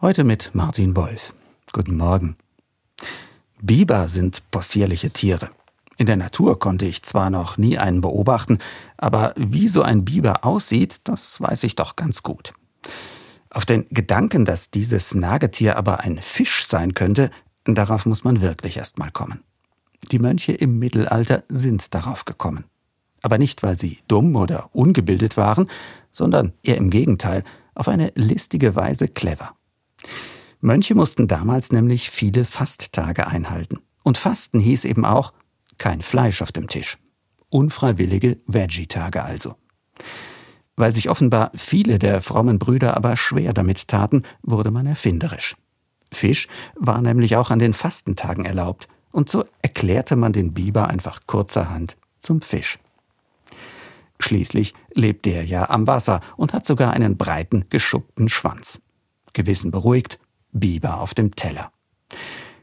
Heute mit Martin Wolf. Guten Morgen. Biber sind possierliche Tiere. In der Natur konnte ich zwar noch nie einen beobachten, aber wie so ein Biber aussieht, das weiß ich doch ganz gut. Auf den Gedanken, dass dieses Nagetier aber ein Fisch sein könnte, darauf muss man wirklich erst mal kommen. Die Mönche im Mittelalter sind darauf gekommen. Aber nicht, weil sie dumm oder ungebildet waren, sondern eher im Gegenteil, auf eine listige Weise clever. Mönche mussten damals nämlich viele Fasttage einhalten. Und Fasten hieß eben auch kein Fleisch auf dem Tisch. Unfreiwillige Veggie-Tage also. Weil sich offenbar viele der frommen Brüder aber schwer damit taten, wurde man erfinderisch. Fisch war nämlich auch an den Fastentagen erlaubt, und so erklärte man den Biber einfach kurzerhand zum Fisch. Schließlich lebt der ja am Wasser und hat sogar einen breiten, geschuppten Schwanz. Gewissen beruhigt, Biber auf dem Teller.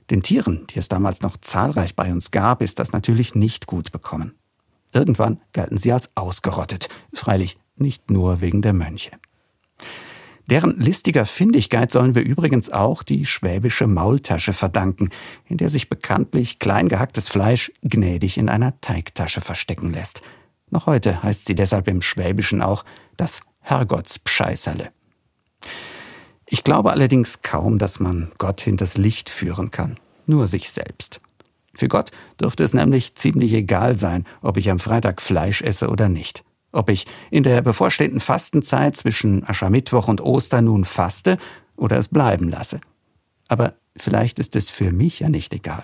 Den Tieren, die es damals noch zahlreich bei uns gab, ist das natürlich nicht gut bekommen. Irgendwann galten sie als ausgerottet, freilich nicht nur wegen der Mönche. Deren listiger Findigkeit sollen wir übrigens auch die schwäbische Maultasche verdanken, in der sich bekanntlich klein gehacktes Fleisch gnädig in einer Teigtasche verstecken lässt. Noch heute heißt sie deshalb im Schwäbischen auch das Herrgottspscheißerle. Ich glaube allerdings kaum, dass man Gott hinters Licht führen kann, nur sich selbst. Für Gott dürfte es nämlich ziemlich egal sein, ob ich am Freitag Fleisch esse oder nicht. Ob ich in der bevorstehenden Fastenzeit zwischen Aschermittwoch und Ostern nun faste oder es bleiben lasse. Aber vielleicht ist es für mich ja nicht egal.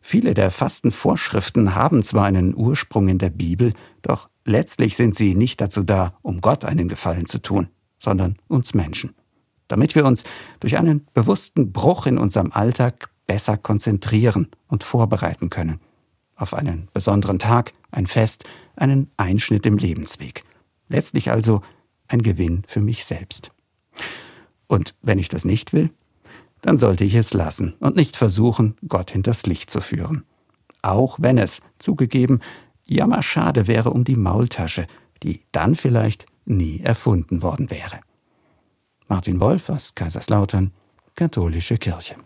Viele der Fastenvorschriften haben zwar einen Ursprung in der Bibel, doch letztlich sind sie nicht dazu da, um Gott einen Gefallen zu tun, sondern uns Menschen damit wir uns durch einen bewussten Bruch in unserem Alltag besser konzentrieren und vorbereiten können. Auf einen besonderen Tag, ein Fest, einen Einschnitt im Lebensweg. Letztlich also ein Gewinn für mich selbst. Und wenn ich das nicht will, dann sollte ich es lassen und nicht versuchen, Gott hinters Licht zu führen. Auch wenn es, zugegeben, jammerschade wäre um die Maultasche, die dann vielleicht nie erfunden worden wäre. Martin Wolf aus Kaiserslautern, Katholische Kirche.